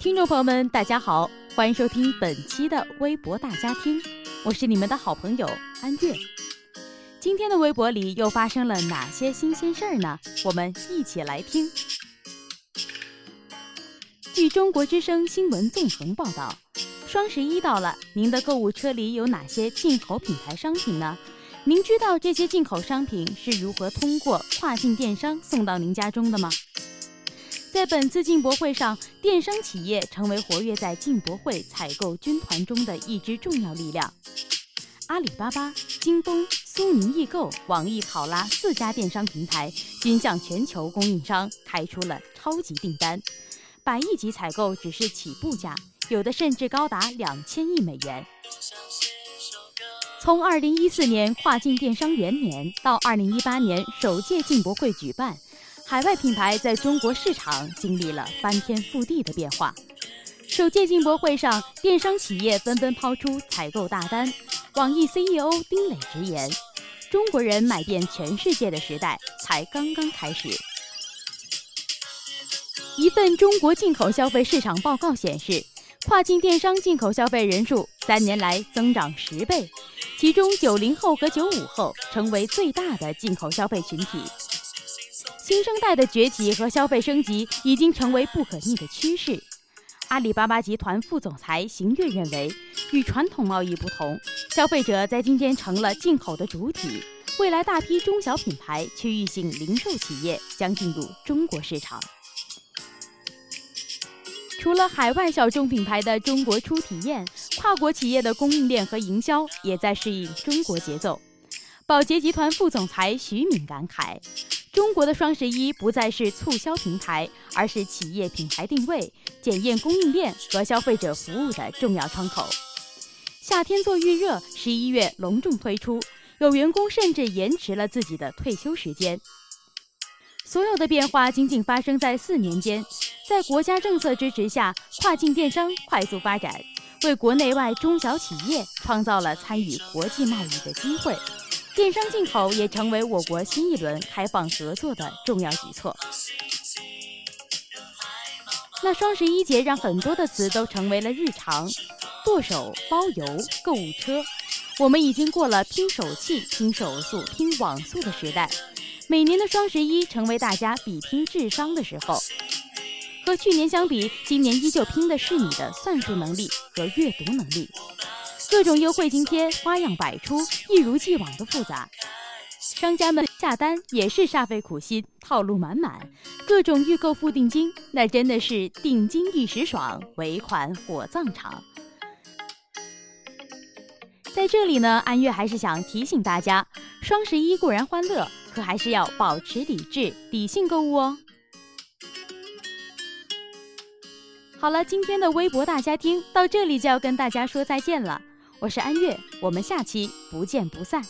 听众朋友们，大家好，欢迎收听本期的微博大家听，我是你们的好朋友安月。今天的微博里又发生了哪些新鲜事儿呢？我们一起来听。据中国之声新闻纵横报道，双十一到了，您的购物车里有哪些进口品牌商品呢？您知道这些进口商品是如何通过跨境电商送到您家中的吗？在本次进博会上，电商企业成为活跃在进博会采购军团中的一支重要力量。阿里巴巴、京东、苏宁易购、网易考拉四家电商平台均向全球供应商开出了超级订单，百亿级采购只是起步价，有的甚至高达两千亿美元。从二零一四年跨境电商元年到二零一八年首届进博会举办。海外品牌在中国市场经历了翻天覆地的变化。首届进博会上，电商企业纷纷抛出采购大单。网易 CEO 丁磊直言：“中国人买遍全世界的时代才刚刚开始。”一份中国进口消费市场报告显示，跨境电商进口消费人数三年来增长十倍，其中九零后和九五后成为最大的进口消费群体。新生代的崛起和消费升级已经成为不可逆的趋势。阿里巴巴集团副总裁邢跃认为，与传统贸易不同，消费者在今天成了进口的主体。未来大批中小品牌、区域性零售企业将进入中国市场。除了海外小众品牌的中国初体验，跨国企业的供应链和营销也在适应中国节奏。宝洁集团副总裁徐敏感慨。中国的双十一不再是促销平台，而是企业品牌定位、检验供应链和消费者服务的重要窗口。夏天做预热，十一月隆重推出，有员工甚至延迟了自己的退休时间。所有的变化仅仅发生在四年间，在国家政策支持下，跨境电商快速发展，为国内外中小企业创造了参与国际贸易的机会。电商进口也成为我国新一轮开放合作的重要举措。那双十一节让很多的词都成为了日常，剁手、包邮、购物车，我们已经过了拼手气、拼手速、拼网速的时代。每年的双十一成为大家比拼智商的时候。和去年相比，今年依旧拼的是你的算术能力和阅读能力。各种优惠津贴花样百出，一如既往的复杂。商家们下单也是煞费苦心，套路满满，各种预购付定金，那真的是定金一时爽，尾款火葬场。在这里呢，安月还是想提醒大家，双十一固然欢乐，可还是要保持理智，理性购物哦。好了，今天的微博大家听到这里就要跟大家说再见了。我是安月，我们下期不见不散。